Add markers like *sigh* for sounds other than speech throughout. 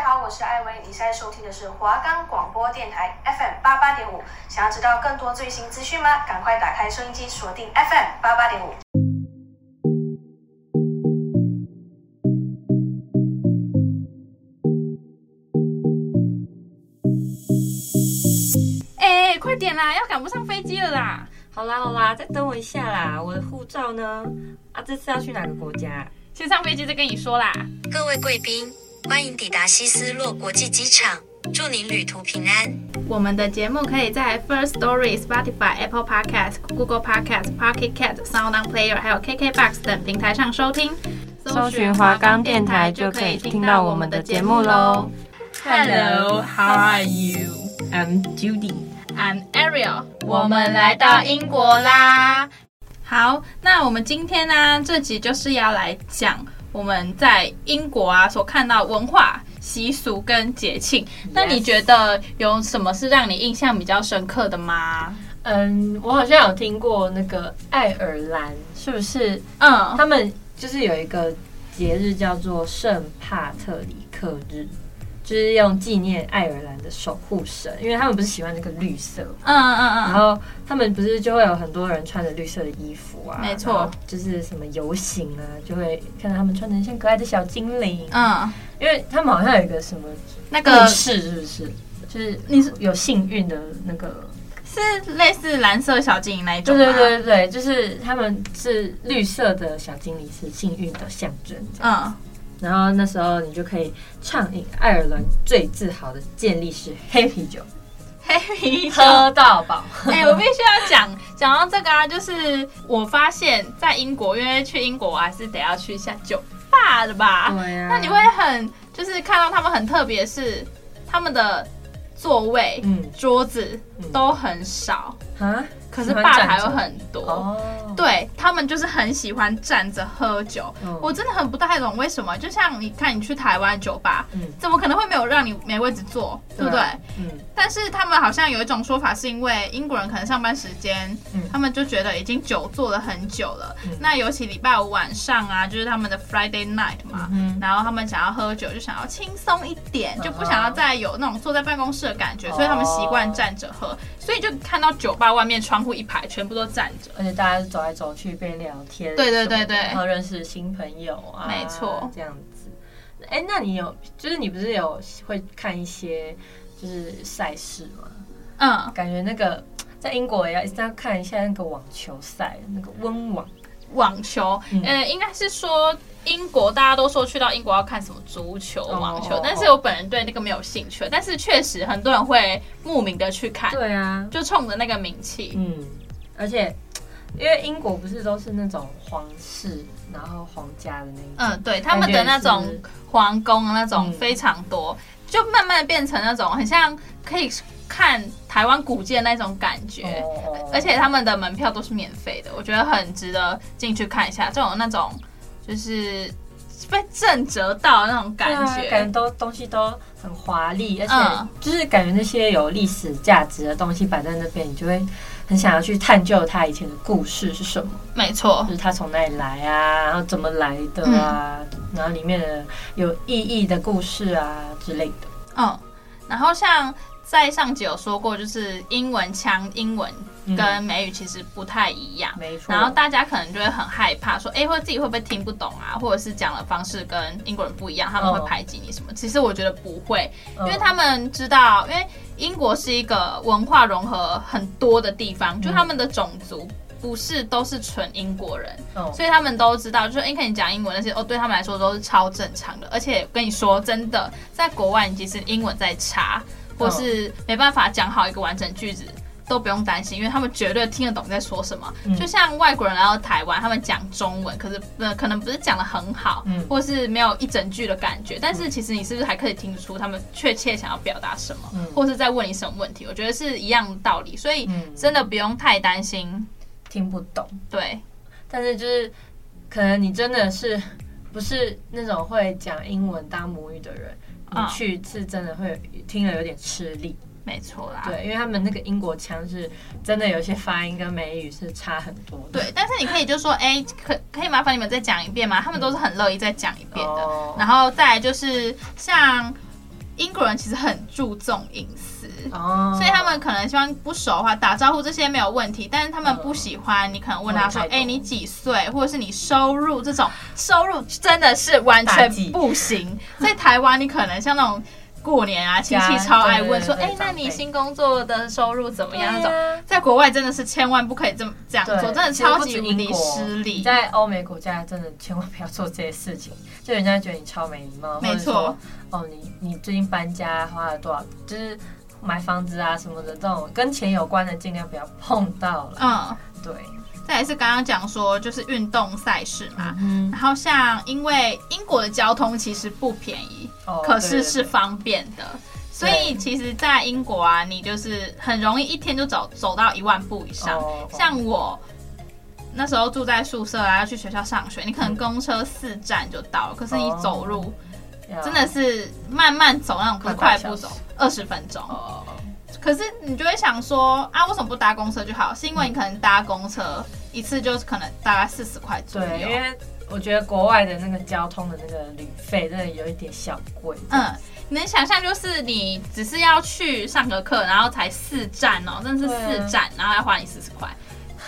家好，我是艾薇，你现在收听的是华冈广播电台 FM 八八点五。想要知道更多最新资讯吗？赶快打开收音机，锁定 FM 八八点五。哎，快点啦，要赶不上飞机了啦！好啦好啦，再等我一下啦，我的护照呢？啊，这次要去哪个国家？先上飞机再跟你说啦。各位贵宾。欢迎抵达希斯洛国际机场，祝您旅途平安。我们的节目可以在 First Story、Spotify、Apple Podcast、Google Podcast、Pocket Cast、Sound On Player 还有 KKBox 等平台上收听。搜寻华冈电台就可以听到我们的节目喽。Hello, how are you? I'm Judy. I'm Ariel. 我们来到英国啦。好，那我们今天呢，这集就是要来讲。我们在英国啊，所看到文化习俗跟节庆，那你觉得有什么是让你印象比较深刻的吗？嗯，我好像有听过那个爱尔兰，是不是？嗯，他们就是有一个节日叫做圣帕特里克日。就是用纪念爱尔兰的守护神，因为他们不是喜欢那个绿色，嗯嗯嗯，然后他们不是就会有很多人穿着绿色的衣服啊，没错，就是什么游行啊，就会看到他们穿成像可爱的小精灵，嗯，因为他们好像有一个什么那个是是不是？就是你是有幸运的那个，是类似蓝色小精灵那一种，对对对对，就是他们是绿色的小精灵是幸运的象征，嗯。然后那时候你就可以畅饮爱尔兰最自豪的健力士黑啤酒，黑啤酒喝到饱。哎、欸，我必须要讲讲到这个啊，就是我发现，在英国，因为去英国我还是得要去一下酒吧的吧？对呀、啊。那你会很就是看到他们很特别，是他们的座位、嗯、桌子都很少啊。可是吧台有很多，哦、对他们就是很喜欢站着喝酒。哦、我真的很不太懂为什么。就像你看，你去台湾酒吧，嗯、怎么可能会没有让你没位置坐，对不对？嗯。但是他们好像有一种说法，是因为英国人可能上班时间，嗯、他们就觉得已经久坐了很久了。嗯、那尤其礼拜五晚上啊，就是他们的 Friday night 嘛，嗯、然后他们想要喝酒，就想要轻松一点，嗯、就不想要再有那种坐在办公室的感觉，哦、所以他们习惯站着喝。所以就看到酒吧外面窗户一排全部都站着，而且大家走来走去边聊天，对对对对，然后认识新朋友啊，没错，这样子。哎、欸，那你有就是你不是有会看一些就是赛事吗？嗯，感觉那个在英国也要一定要看一下那个网球赛，那个温网。网球，嗯、呃，应该是说英国大家都说去到英国要看什么足球、网球，哦、但是我本人对那个没有兴趣。但是确实很多人会慕名的去看，对啊，就冲着那个名气。嗯，而且因为英国不是都是那种皇室，然后皇家的那种，嗯，对，他们的那种皇宫那种非常多，嗯、就慢慢变成那种很像可以。看台湾古迹的那种感觉，而且他们的门票都是免费的，我觉得很值得进去看一下。这种那种就是被震折到那种感觉，感觉都东西都很华丽，而且就是感觉那些有历史价值的东西摆在那边，你就会很想要去探究它以前的故事是什么。没错，就是它从哪里来啊，然后怎么来的啊，然后里面的有意义的故事啊之类的。嗯，然后像。在上集有说过，就是英文腔，英文跟美语其实不太一样，嗯、没错。然后大家可能就会很害怕，说，哎，或者自己会不会听不懂啊，或者是讲的方式跟英国人不一样，他们会排挤你什么？哦、其实我觉得不会，因为他们知道，因为英国是一个文化融合很多的地方，就他们的种族不是都是纯英国人，哦、所以他们都知道，就是你看你讲英文那些，哦，对他们来说都是超正常的。而且跟你说真的，在国外，你其实英文再差。或是没办法讲好一个完整句子，都不用担心，因为他们绝对听得懂在说什么。嗯、就像外国人来到台湾，他们讲中文，可是呃可能不是讲的很好，嗯、或是没有一整句的感觉。但是其实你是不是还可以听得出他们确切想要表达什么，嗯、或是在问你什么问题？我觉得是一样的道理，所以真的不用太担心听不懂。对，但是就是可能你真的是不是那种会讲英文当母语的人。你去是真的会听了有点吃力，没错啦。对，因为他们那个英国腔是真的有些发音跟美语是差很多的。对，但是你可以就说，哎、欸，可可以麻烦你们再讲一遍吗？他们都是很乐意再讲一遍的。嗯、然后再来就是像英国人其实很注重隐私哦，所以他们可能希望不熟的话打招呼这些没有问题，但是他们不喜欢你可能问他说，哎、欸，你几岁，或者是你收入这种收入真的是完全不行。在台湾，你可能像那种。过年啊，亲戚超爱问说：“哎、欸，那你新工作的收入怎么样？”那种在国外真的是千万不可以这么这样做，真的超级无敌失礼。在欧美国家，真的千万不要做这些事情，就人家觉得你超没礼貌。没错，哦，你你最近搬家花了多少？就是买房子啊什么的这种跟钱有关的，尽量不要碰到了。嗯，对。再也是刚刚讲说，就是运动赛事嘛，嗯、然后像因为英国的交通其实不便宜，哦、可是是方便的，对对对，所以其实，在英国啊，你就是很容易一天就走走到一万步以上。哦、像我那时候住在宿舍啊，要去学校上学，你可能公车四站就到了，可是你走路真的是慢慢走那种，可是快步走二十分钟。哦可是你就会想说啊，为什么不搭公车就好？是因为你可能搭公车一次就是可能大概四十块左右。对，因为我觉得国外的那个交通的那个旅费真的有一点小贵。嗯，你能想象就是你只是要去上个课，然后才四站哦，真的是四站，啊、然后要花你四十块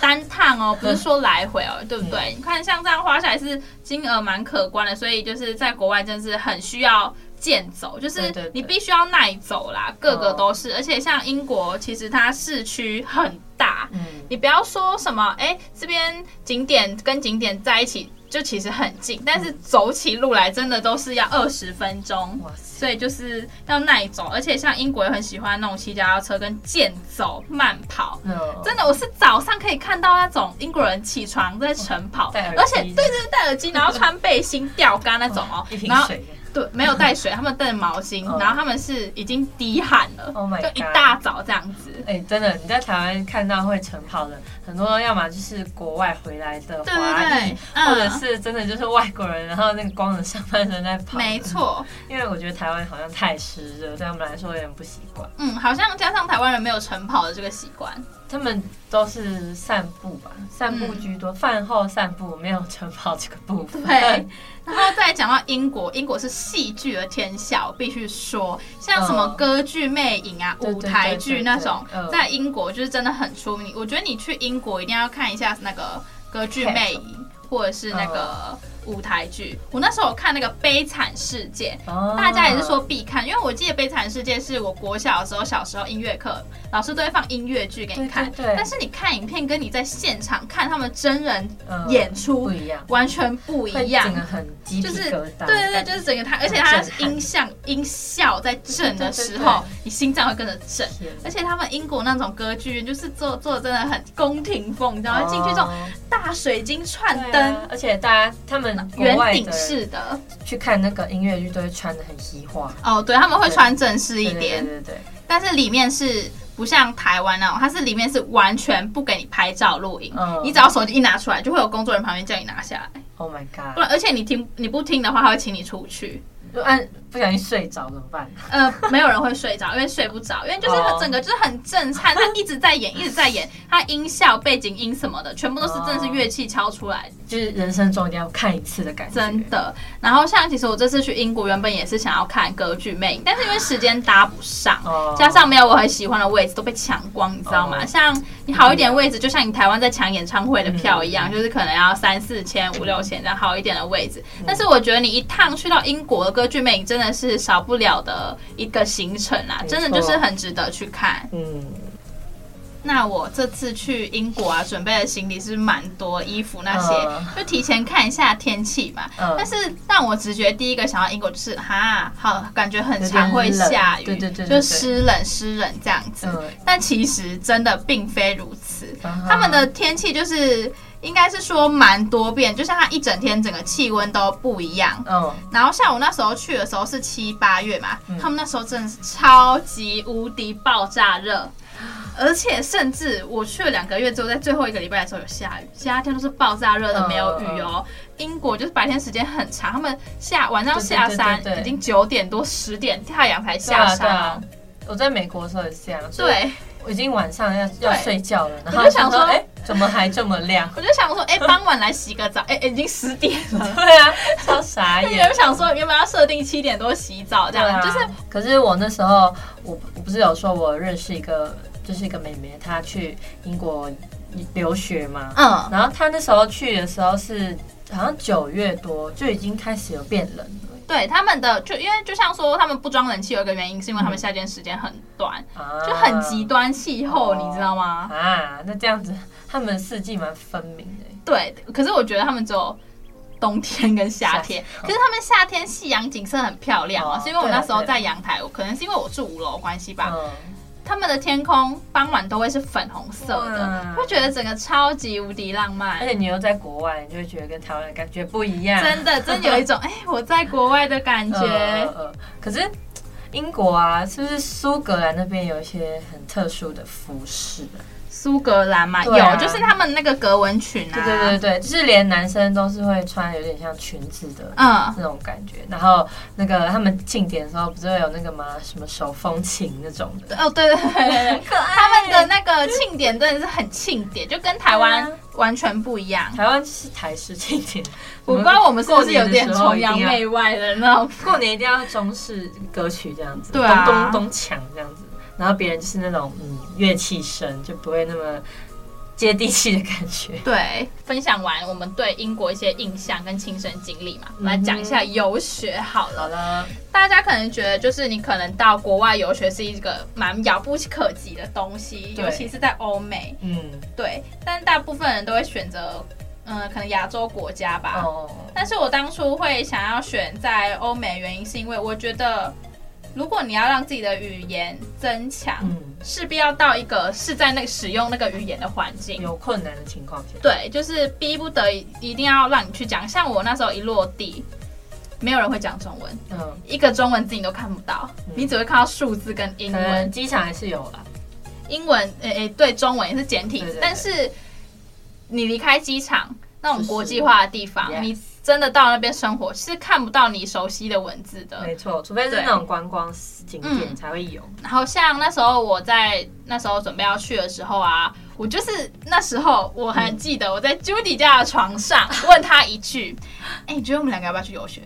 单趟哦，不是说来回哦，对不对？嗯、你看像这样花下来是金额蛮可观的，所以就是在国外真的是很需要。健走就是你必须要耐走啦，对对对，个个都是，而且像英国，其实它市区很大，嗯，你不要说什么，哎、欸，这边景点跟景点在一起就其实很近，但是走起路来真的都是要二十分钟，所以就是要耐走，而且像英国也很喜欢那种骑脚踏车跟健走慢跑，嗯，真的，我是早上可以看到那种英国人起床在晨跑，而且对对对，戴耳机，然后穿背心吊杆那种哦，然后。对，没有带水，他们带毛巾，然后他们是已经滴汗了，oh 就一大早这样子。哎、欸，真的，你在台湾看到会晨跑的很多，要么就是国外回来的华裔，或者是真的就是外国人，然后那个光着上半身在跑。没错，*laughs* 因为我觉得台湾好像太湿热，对他们来说有点不习惯。嗯，好像加上台湾人没有晨跑的这个习惯。他们都是散步吧，散步居多，饭、嗯、后散步，没有晨跑这个部分。对，然后再讲到英国，英国是戏剧的天下，我必须说，像什么歌剧魅影啊、嗯、舞台剧那种，在英国就是真的很出名。我觉得你去英国一定要看一下那个歌剧魅影，或者是那个。舞台剧，我那时候看那个《悲惨世界》，大家也是说必看，因为我记得《悲惨世界》是我国小的时候，小时候音乐课老师都会放音乐剧给你看。对，但是你看影片跟你在现场看他们真人演出不一样，完全不一样。整个很就是对对对，就是整个他，而且他是音像音效在震的时候，你心脏会跟着震。而且他们英国那种歌剧院就是做做的真的很宫廷风，你知道吗？进去这种大水晶串灯，而且大家他们。圆顶式的去看那个音乐剧，都会穿的很西化哦。对，他们会穿正式一点，对对，对对对。但是里面是不像台湾那种，它是里面是完全不给你拍照录影，嗯、你只要手机一拿出来，就会有工作人员旁边叫你拿下来。Oh my god！不然，而且你听你不听的话，他会请你出去。就按不小心睡着怎么办？呃，没有人会睡着，因为睡不着，因为就是它整个就是很震撼，他一直在演，一直在演，*laughs* 他音效、背景音什么的，全部都是真的是乐器敲出来，就是人生中一定要看一次的感觉。真的。然后像其实我这次去英国，原本也是想要看歌剧魅影，但是因为时间搭不上，加上没有我很喜欢的位置都被抢光，你知道吗？像你好一点位置，就像你台湾在抢演唱会的票一样，就是可能要三四千、五六千这样好一点的位置。但是我觉得你一趟去到英国的歌剧魅影真的是少不了。的一个行程啦，真的就是很值得去看。嗯，那我这次去英国啊，准备的行李是蛮多衣服那些，呃、就提前看一下天气嘛。呃、但是让我直觉第一个想到英国就是哈，好感觉很常会下雨，对对对，就湿冷湿冷这样子。呃、但其实真的并非如此，呃、他们的天气就是。应该是说蛮多变，就像它一整天整个气温都不一样。嗯，然后像我那时候去的时候是七八月嘛，嗯、他们那时候真的是超级无敌爆炸热，而且甚至我去了两个月之后，在最后一个礼拜的时候有下雨，其他天都是爆炸热的没有雨哦。嗯、英国就是白天时间很长，他们下晚上下山已经九点多十点太阳才下山。啊，啊，我在美国的时候也是这样。对。我已经晚上要要睡觉了，然后就想说，哎，怎么还这么亮？我就想说，哎、欸，傍晚来洗个澡，哎、欸，已经十点了。对啊，超傻眼。原本想说，原本要设定七点多洗澡这样，啊、就是。可是我那时候，我我不是有说我认识一个，就是一个妹妹，她去英国留学嘛。嗯。然后她那时候去的时候是好像九月多，就已经开始有变冷了。对他们的，就因为就像说他们不装冷气有一个原因，是因为他们夏天时间很短，嗯、就很极端气候，哦、你知道吗？啊，那这样子他们四季蛮分明的。对，可是我觉得他们只有冬天跟夏天，夏可是他们夏天夕阳景色很漂亮啊，哦、是因为我那时候在阳台，可能是因为我住五楼关系吧。嗯他们的天空傍晚都会是粉红色的，会觉得整个超级无敌浪漫。而且你又在国外，你就会觉得跟台湾的感觉不一样。真的，真的有一种哎、欸，我在国外的感觉。*laughs* 呃呃、可是英国啊，是不是苏格兰那边有一些很特殊的服饰啊？苏格兰嘛，啊、有就是他们那个格纹裙啊，对对对对，就是连男生都是会穿有点像裙子的，嗯，那种感觉。然后那个他们庆典的时候不是会有那个吗？什么手风琴那种的？哦，对对对对，*laughs* 可爱。他们的那个庆典真的是很庆典，就跟台湾完全不一样。台湾是台式庆典，*laughs* 我不知道我们是不是有点崇洋媚外的那种。过年一定要中式歌曲这样子，对啊，咚咚咚锵这样子。然后别人就是那种嗯乐器声，就不会那么接地气的感觉。对，分享完我们对英国一些印象跟亲身经历嘛，我们来讲一下游学好了。好了，大家可能觉得就是你可能到国外游学是一个蛮遥不可及的东西，尤其是在欧美。嗯，对。但大部分人都会选择嗯、呃，可能亚洲国家吧。哦。但是我当初会想要选在欧美，原因是因为我觉得。如果你要让自己的语言增强，嗯，势必要到一个是在那个使用那个语言的环境。有困难的情况下，对，就是逼不得已一定要让你去讲。像我那时候一落地，没有人会讲中文，嗯，一个中文字你都看不到，嗯、你只会看到数字跟英文。机场还是有了，英文，诶、欸、诶，对，中文也是简体但是你离开机场那种国际化的地方，你。真的到那边生活是看不到你熟悉的文字的，没错，除非是那种观光景点才会有。嗯。然后像那时候我在那时候准备要去的时候啊，我就是那时候我还记得我在 Judy 家的床上 *laughs* 问他一句：“哎、嗯，你觉得我们两个要不要去游学？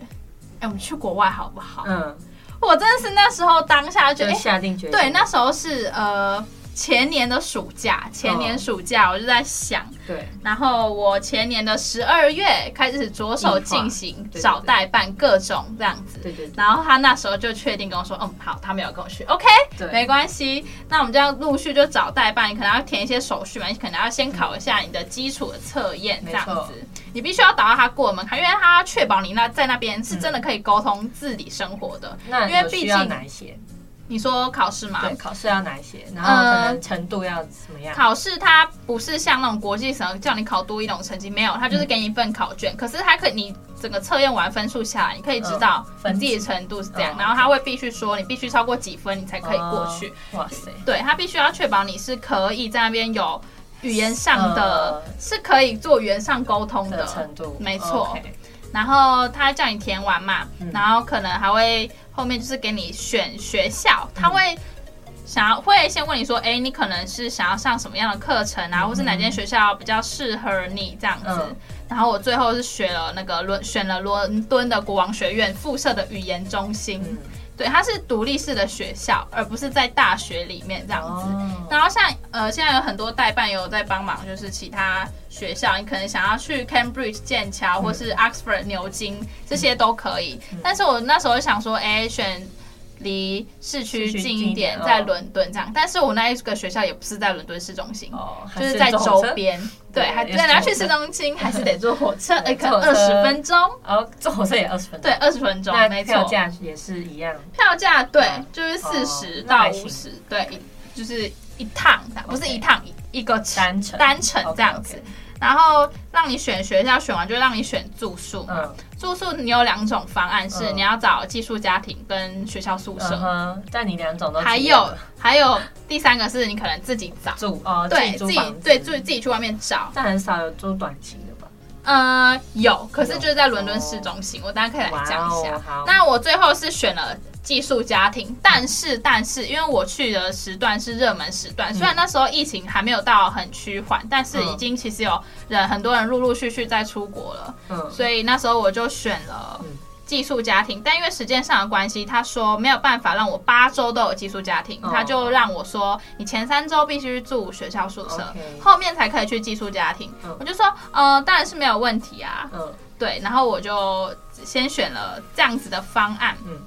哎，我们去国外好不好？”嗯，我真的是那时候当下就觉得下定决心。对，那时候是呃。前年的暑假，前年暑假我就在想，对，然后我前年的十二月开始着手进行找代办各种这样子，对对，对。然后他那时候就确定跟我说，嗯，好，他没有跟我去，OK，对，没关系。那我们就要陆续就找代办，你可能要填一些手续嘛，你可能要先考一下你的基础的测验这样子，你必须要达到他过门槛，因为他确保你那在那边是真的可以沟通自理生活的。那因为毕竟哪些？你说考试吗？对，考试要哪一些？然后可能程度要怎么样？呃、考试它不是像那种国际省叫你考多一种成绩，没有，它就是给你一份考卷。嗯、可是它可以，你整个测验完分数下来，你可以知道你自己的程度是这样。呃、然后他会必须说你必须超过几分，你才可以过去。呃、哇塞！对，他必须要确保你是可以在那边有语言上的，呃、是可以做语言上沟通的，的程度。没错。Okay 然后他叫你填完嘛，嗯、然后可能还会。后面就是给你选学校，他会想要会先问你说，哎，你可能是想要上什么样的课程啊，或是哪间学校比较适合你这样子。然后我最后是选了那个伦选了伦敦的国王学院附设的语言中心。对，它是独立式的学校，而不是在大学里面这样子。Oh. 然后像呃，现在有很多代办有在帮忙，就是其他学校，你可能想要去 Cambridge 剑桥，或是 Oxford 牛津，这些都可以。嗯、但是我那时候想说，哎，选。离市区近一点，在伦敦这样，但是我那一个学校也不是在伦敦市中心，就是在周边，对，还在拿去市中心，还是得坐火车，*laughs* 哎，可能二十分钟，哦，坐火车也二十分钟，对，二十分钟，没错，票价也是一样，票价对，就是四十到五十，对，就是一趟，不是一趟，一个单程，单程这样子。然后让你选学校，选完就让你选住宿。嗯，住宿你有两种方案，是你要找寄宿家庭跟学校宿舍。嗯，但你两种都还有还有第三个是你可能自己找住哦，对，自己对自己自己去外面找。但很少有租短期的吧？嗯，有，可是就是在伦敦市中心。我大家可以来讲一下。那我最后是选了。寄宿家庭，但是但是因为我去的时段是热门时段，虽然那时候疫情还没有到很趋缓，但是已经其实有人很多人陆陆续续在出国了，嗯，所以那时候我就选了寄宿家庭，但因为时间上的关系，他说没有办法让我八周都有寄宿家庭，他就让我说你前三周必须住学校宿舍，后面才可以去寄宿家庭，我就说呃当然是没有问题啊，嗯，对，然后我就先选了这样子的方案，嗯。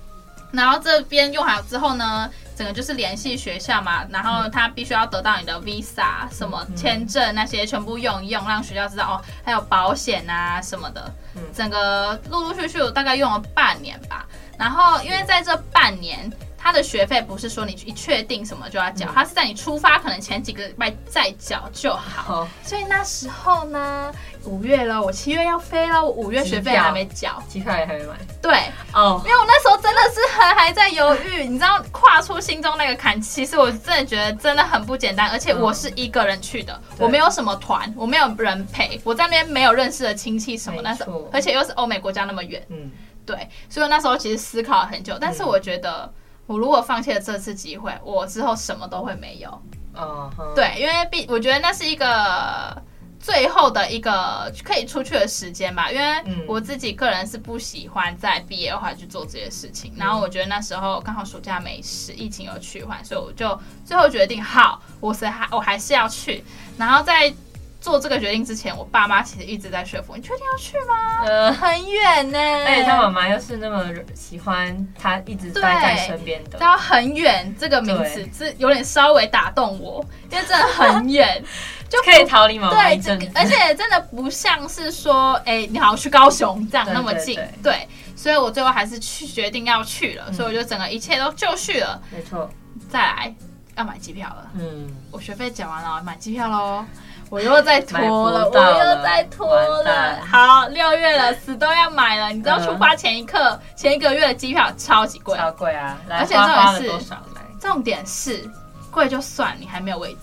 然后这边用好之后呢，整个就是联系学校嘛，然后他必须要得到你的 visa 什么签证那些全部用一用，让学校知道哦，还有保险啊什么的，整个陆陆续续我大概用了半年吧。然后因为在这半年。他的学费不是说你一确定什么就要缴，他是在你出发可能前几个礼拜再缴就好。所以那时候呢，五月了，我七月要飞了，我五月学费还没缴，机票也还没买。对，哦，因为我那时候真的是还还在犹豫，你知道，跨出心中那个坎，其实我真的觉得真的很不简单，而且我是一个人去的，我没有什么团，我没有人陪，我在那边没有认识的亲戚什么，那时候而且又是欧美国家那么远，嗯，对，所以我那时候其实思考了很久，但是我觉得。我如果放弃了这次机会，我之后什么都会没有。嗯、uh，huh. 对，因为毕我觉得那是一个最后的一个可以出去的时间吧。因为我自己个人是不喜欢在毕业的话去做这些事情。然后我觉得那时候刚好暑假没事，疫情有趋缓，所以我就最后决定，好，我是还我还是要去。然后在。做这个决定之前，我爸妈其实一直在说服你，确定要去吗？呃，很远呢。而且他妈妈又是那么喜欢他一直待在身边的。他很远这个名词是有点稍微打动我，因为真的很远，*laughs* 就可以逃离妈妈一阵。对，而且真的不像是说，哎，你好像去高雄这样那么近。对，所以我最后还是去决定要去了，所以我就整个一切都就绪了。没错，再来要买机票了。嗯，我学费缴完了，买机票喽。我又在拖了，了我又在拖了。好，六月了，死都要买了。你知道出发前一刻、呃、前一个月的机票超级贵，超贵啊！而且重点是，重点是贵就算，你还没有位置。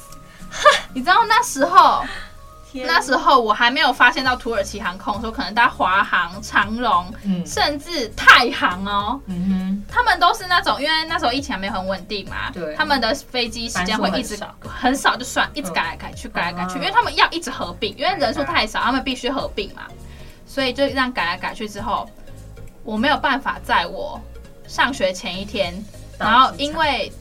*laughs* 你知道那时候？那时候我还没有发现到土耳其航空说可能搭华航、长荣，嗯、甚至太航哦，他们都是那种，因为那时候疫情还没有很稳定嘛，对。他们的飞机时间会一直很少，很少就算，一直改来改去，改来改去，因为他们要一直合并，因为人数太少，他们必须合并嘛，所以就让改来改去之后，我没有办法在我上学前一天，然后因为。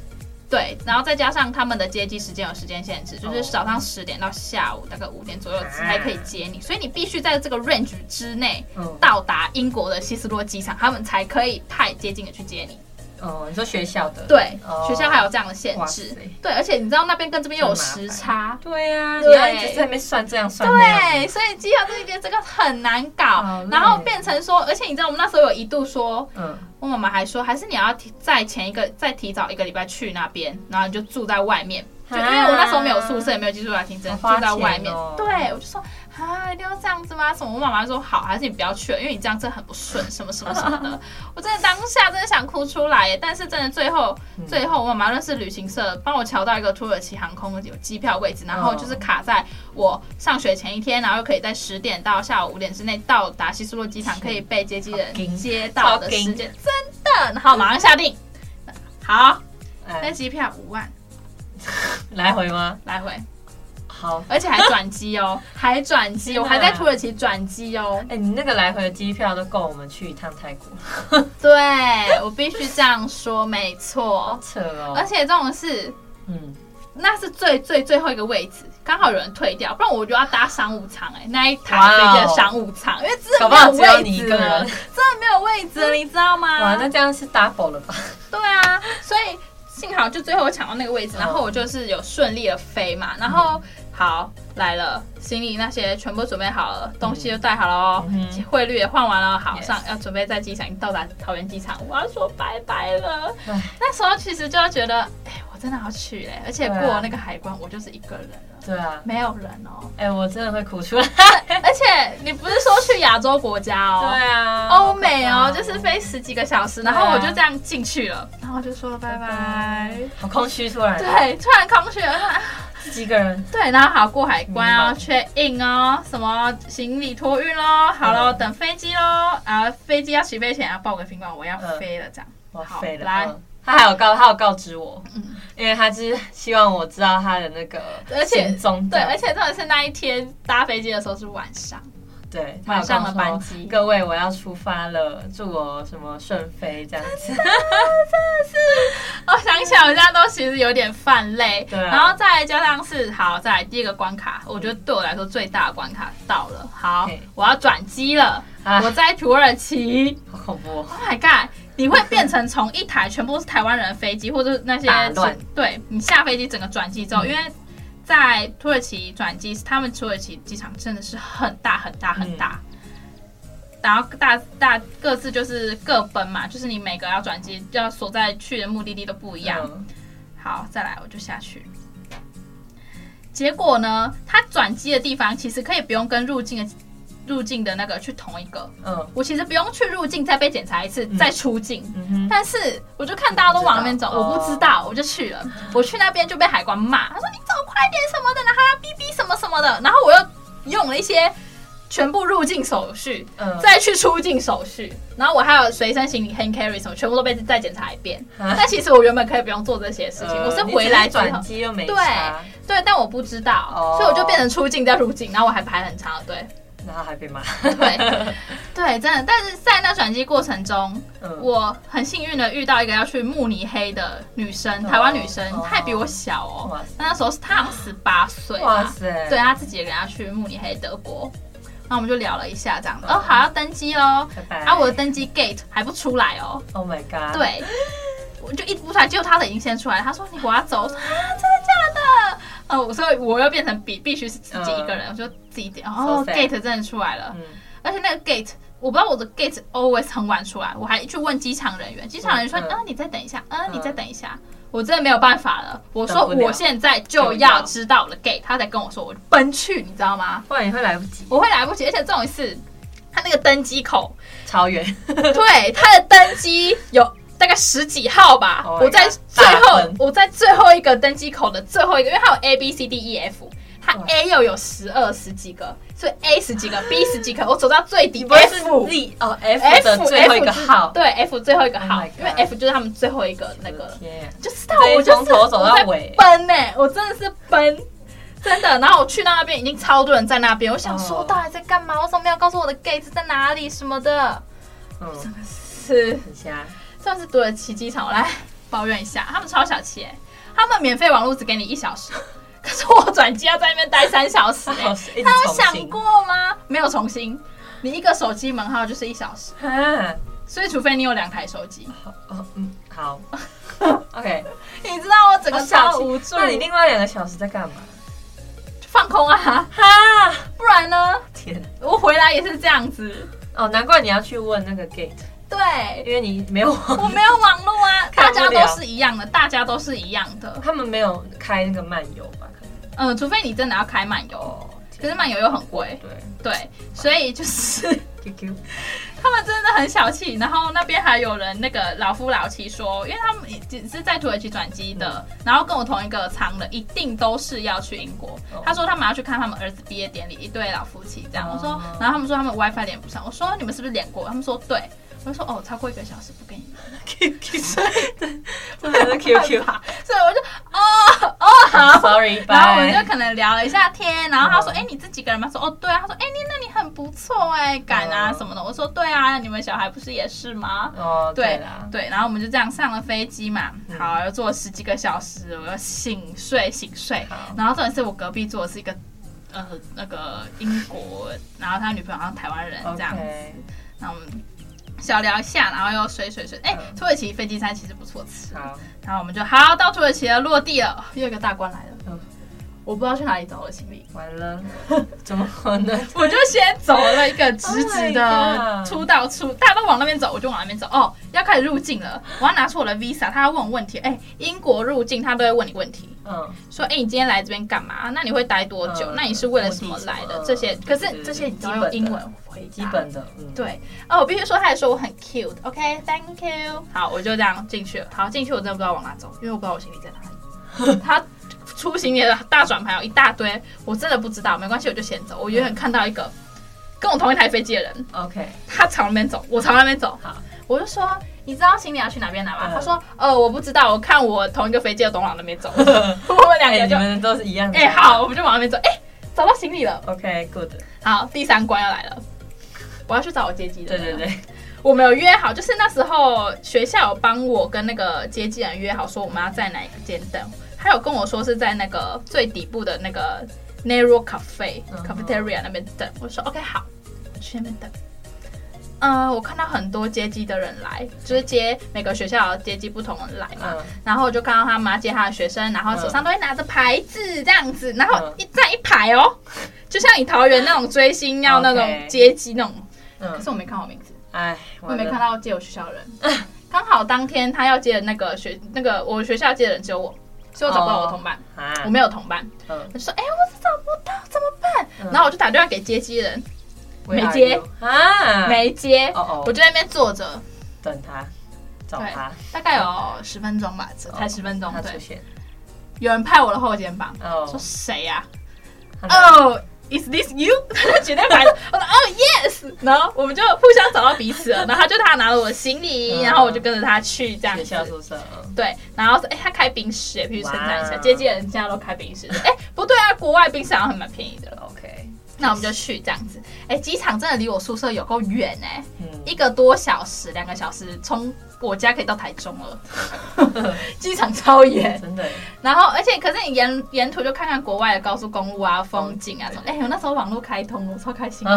对，然后再加上他们的接机时间有时间限制，就是早上十点到下午大概五点左右才可以接你，所以你必须在这个 range 之内到达英国的希斯罗机场，他们才可以太接近的去接你。哦，你说学校的？对，学校还有这样的限制。对，而且你知道那边跟这边又有时差。对呀，你要一直在那边算这样算。对，所以机票这个这个很难搞，然后变成说，而且你知道我们那时候有一度说，嗯。我妈妈还说，还是你要提在前一个再提早一个礼拜去那边，然后你就住在外面，就因为我那时候没有宿舍，也没有寄宿家庭，只能住在外面。对，我就说啊，一定要这样子吗？什么？我妈妈说好，还是你不要去了，因为你这样真的很不顺，什么什么什么的。*laughs* 我真的当下真的想哭出来耶，但是真的最后最后我妈妈认识旅行社，帮我瞧到一个土耳其航空有机票位置，然后就是卡在我上学前一天，然后可以在十点到下午五点之内到达希斯洛机场，可以被接机人接到的时间。真的，然后马上下定，好，那机票五万，*laughs* 来回吗？来回，好，而且还转机哦，*laughs* 还转机，我还在土耳其转机哦。哎，你那个来回的机票都够我们去一趟泰国。*laughs* *laughs* 对，我必须这样说，没错。扯哦，而且这种事，嗯。那是最最最后一个位置，刚好有人退掉，不然我就要搭商务舱哎，那一台飞机的商务舱因为真的没有位置了，真的没有位置了，你知道吗？哇，那这样是 double 了吧？对啊，所以幸好就最后我抢到那个位置，然后我就是有顺利的飞嘛，然后。好，来了，行李那些全部准备好了，东西都带好了哦，汇率也换完了，好上要准备在机场到达桃园机场，我要说拜拜了。那时候其实就要觉得，哎，我真的要去哎，而且过那个海关，我就是一个人了，对啊，没有人哦，哎，我真的会哭出来。而且你不是说去亚洲国家哦，对啊，欧美哦，就是飞十几个小时，然后我就这样进去了，然后就说了拜拜，好空虚突然，对，突然空虚了。几个人？对，然后好过海关哦，check in 哦，什么行李托运咯，好了，等飞机咯，啊，飞机要起飞前要报个平安，我要飞了这样。我，飞了。来，他还有告，他有告知我，嗯，因为他是希望我知道他的那个行踪，对，而且特别是那一天搭飞机的时候是晚上。对，晚上的班机，各位我要出发了，祝我什么顺飞这样子。*laughs* 真的，是，*laughs* 我想起来，我现在都其实有点泛泪。对、啊，然后再来加上是好，再来第一个关卡，我觉得对我来说最大的关卡到了。好，我要转机了，我在土耳其，好恐怖！Oh my god，你会变成从一台全部都是台湾人的飞机，或者那些对你下飞机整个转机之后，因为。在土耳其转机，他们土耳其机场真的是很大很大很大，嗯、然后大大各自就是各奔嘛，就是你每个要转机要所在去的目的地都不一样。嗯、好，再来我就下去。结果呢，他转机的地方其实可以不用跟入境的。入境的那个去同一个，嗯，我其实不用去入境再被检查一次，嗯、再出境，但是我就看大家都往那边走，我不，知道，我就去了，我去那边就被海关骂，他说你走快点什么的，然后他哔哔什么什么的，然后我又用了一些全部入境手续，嗯，再去出境手续，然后我还有随身行李 hand carry 什么，全部都被再检查一遍，啊、但其实我原本可以不用做这些事情，呃、我是回来转机又没对对，但我不知道，哦、所以我就变成出境再入境，然后我还排很长的队。然后还被骂，对对，真的。但是在那转机过程中，嗯、我很幸运的遇到一个要去慕尼黑的女生，哦、台湾女生，她还比我小哦。那塞那时候是她十八岁，哇塞！对，她自己也跟她去慕尼黑德国，那我们就聊了一下这样子。哦，好，要登机喽，拜拜。啊，我的登机 gate 还不出来哦。Oh my god！对，我就一不出来，结果她的已经先出来。她说：“你我要走。”啊，真的假的？哦，所以我又变成比必须是自己一个人，我就自己点。哦，gate 真的出来了，而且那个 gate 我不知道我的 gate always 很晚出来，我还去问机场人员，机场人员说：“啊，你再等一下，啊，你再等一下。”我真的没有办法了，我说我现在就要知道了。gate，他才跟我说我奔去，你知道吗？不然你会来不及，我会来不及，而且这种一次，他那个登机口超远，*laughs* 对，他的登机有。大概十几号吧，oh、我在我在最后一个登机口的最后一个，因为它有 A B C D E F，它 A 又有十二十几个，所以 *laughs* A 十几个，B 十几个，我走到最底 F Z 哦 F 的最后一个号，对 F 最后一个号，oh、因为 F 就是他们最后一个那个，就知道我从头走到尾。奔呢，我真的是奔，真的。然后我去到那边已经超多人在那边，我想说到底在干嘛？为什么没有告诉我的 gate 在哪里什么的？嗯，真的是。算是土耳其机场，我来抱怨一下，他们超小气哎，他们免费网络只给你一小时，*laughs* 可是我转机要在那边待三小时哎，*laughs* 他有想过吗？没有重新，你一个手机门号就是一小时，所以除非你有两台手机。哦，嗯，好，*laughs* OK，你知道我整个超无助，那你另外两个小时在干嘛？放空啊，哈，不然呢？天，我回来也是这样子。哦，难怪你要去问那个 gate。对，因为你没有网，我没有网络啊，*laughs* 大家都是一样的，大家都是一样的。他们没有开那个漫游吧？可能，嗯，除非你真的要开漫游，哦、可是漫游又很贵。对对，所以就是 *laughs* QQ，*laughs* 他们真的很小气。然后那边还有人那个老夫老妻说，因为他们只是在土耳其转机的，嗯、然后跟我同一个舱的，一定都是要去英国。哦、他说他们要去看他们儿子毕业典礼，一对老夫妻这样。哦、我说，然后他们说他们 WiFi 连不上。我说你们是不是连过？他们说对。我说哦，超过一个小时不给你。QQ，所以对，*laughs* 真的是 QQ，哈所以我就哦哦。好，*laughs* sorry，*laughs* 然后我们就可能聊了一下天，然后他说哎，你自己个人吗？说哦对。啊，他说哎你那你很不错哎，敢啊什么的。我说对啊，你们小孩不是也是吗？哦对对，然后我们就这样上了飞机嘛，好，又坐了十几个小时，我要醒睡醒睡，然后这次我隔壁坐的是一个呃那个英国，然后他女朋友好像台湾人这样子，然后我们。小聊一下，然后又水水水。哎、欸，土耳其飞机餐其实不错吃。好，然后我们就好到土耳其了，落地了，又一个大关来了。嗯，我不知道去哪里找我的行李。完了，*laughs* 怎么可能？*laughs* 我就先走了一个直直的出道出，大家都往那边走，我就往那边走。哦，要开始入境了，我要拿出我的 visa，他要问我问题。哎、欸，英国入境他都会问你问题。嗯，说哎、欸，你今天来这边干嘛？那你会待多久？嗯、那你是为了什么来的？这些，可是这些你只有英文。基本的，嗯、对哦，我必须说，他还说我很 cute，OK，Thank you。好，我就这样进去了。好，进去我真的不知道往哪走，因为我不知道我行李在哪里。他 *laughs* 出行李的大转盘有一大堆，我真的不知道。没关系，我就先走。我远远看到一个跟我同一台飞机的人，OK，他朝那边走，我朝那边走。好，我就说，你知道行李要去哪边拿吗？他说，呃，我不知道，我看我同一个飞机的董往那边走。*laughs* 我们两个就 *laughs* 你们都是一样的。哎，好，我们就往那边走。哎，找到行李了。OK，good。好，第三关要来了，我要去找我接机的。对对对。我没有约好，就是那时候学校有帮我跟那个接机人约好，说我们要在哪一间等。他有跟我说是在那个最底部的那个 Narrow Cafe Cafeteria 那边等。我说 OK 好，我去那边等。呃，我看到很多接机的人来，就是接每个学校接机不同人来嘛。然后我就看到他妈接他的学生，然后手上都会拿着牌子这样子，然后一站一排哦，就像你桃园那种追星要那种接机那种。可是我没看好名字。哎，我也没看到接我学校的人。刚好当天他要接的那个学那个我学校接的人只有我，所以我找不到我同伴，我没有同伴。他就说：“哎，我是找不到，怎么办？”然后我就打电话给接机人，没接啊，没接。我就在那边坐着等他，找他，大概有十分钟吧，才十分钟。他出现，有人拍我的后肩膀，说谁呀？哦。Is this you？他就绝对买了。*laughs* 我说哦、oh,，yes。然后我们就互相找到彼此了。然后他就他拿了我的行李，然后我就跟着他去这样子。学校宿舍。对，然后说哎、欸，他开冰室，哎，必须称赞一下，接机人现在都开冰室。哎、欸，不对啊，国外冰室好像还蛮便宜的。OK，那我们就去这样子。哎、欸，机场真的离我宿舍有够远哎，嗯、一个多小时，两个小时从。我家可以到台中了，*laughs* 机场超远，真的。然后，而且，可是你沿沿途就看看国外的高速公路啊，风景啊，什么。哎，我那时候网络开通了，超开心，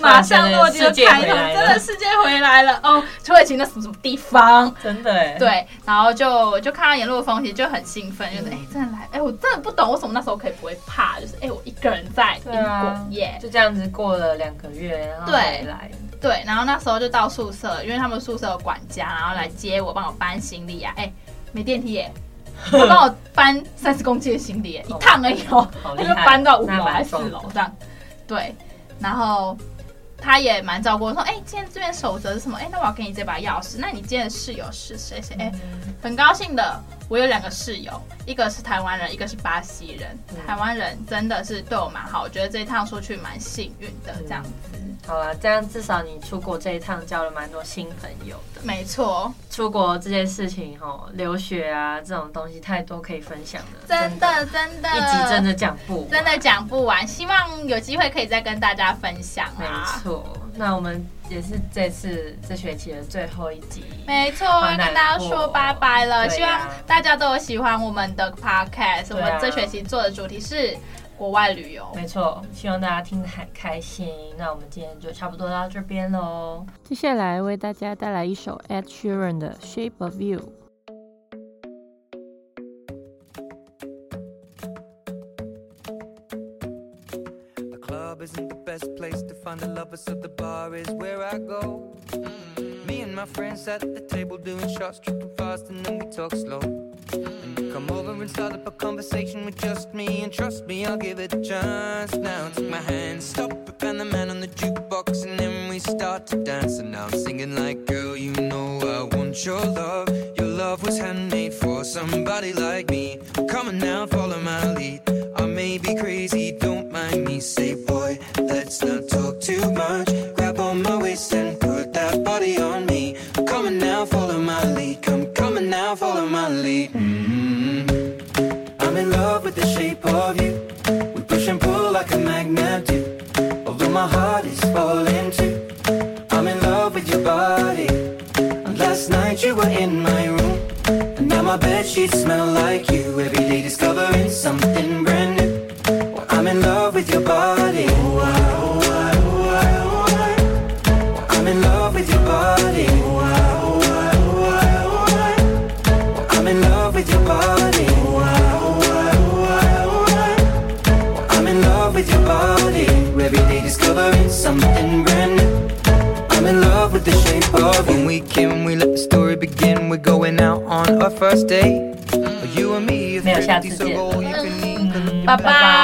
马上落地就开通，真的世界回来了哦。土耳其那什么什么地方？真的哎。对，然后就就看到沿路的风景，就很兴奋，就是哎，真的来，哎，我真的不懂为什么那时候可以不会怕，就是哎，我一个人在英国耶，就这样子过了两个月，然后回来。对，然后那时候就到宿舍，因为他们宿舍有管家，然后来接我，帮我搬行李啊。哎，没电梯耶，*laughs* 他帮我搬三十公斤的行李，一趟而已哦，他就搬到五楼还是四楼这样。对，然后他也蛮照顾我，说，哎，今天这边守则是什么？哎，那我要给你这把钥匙。那你今天的室友是谁？谁？哎，很高兴的，我有两个室友，一个是台湾人，一个是巴西人。台湾人真的是对我蛮好，我觉得这一趟出去蛮幸运的，这样子。好了，这样至少你出国这一趟交了蛮多新朋友的。没错，出国这件事情吼，留学啊这种东西太多可以分享的。真的真的，一集真的讲不完，真的讲不完。希望有机会可以再跟大家分享啊。没错，那我们也是这次这学期的最后一集。没错，跟大家说拜拜了。希望大家都有喜欢我们的 podcast。我们这学期做的主题是。国外旅游，没错，希望大家听得很开心。那我们今天就差不多到这边喽。接下来为大家带来一首 Ed Sheeran 的《Shape of You》。find the lovers of the bar is where I go. Mm. Me and my friends at the table doing shots, tripping fast, and then we talk slow. And come over and start up a conversation with just me, and trust me, I'll give it a chance. Now take my hand, stop and the man on the jukebox And then we start to dance And now I'm singing like Girl, you know I want your love. Your love was handmade for somebody like me. Come on now, follow my lead. I may be crazy, don't mind me. Say boy, let's not talk too much. Grab on my waist and smell like you. Every day discovering 下次见了，拜拜。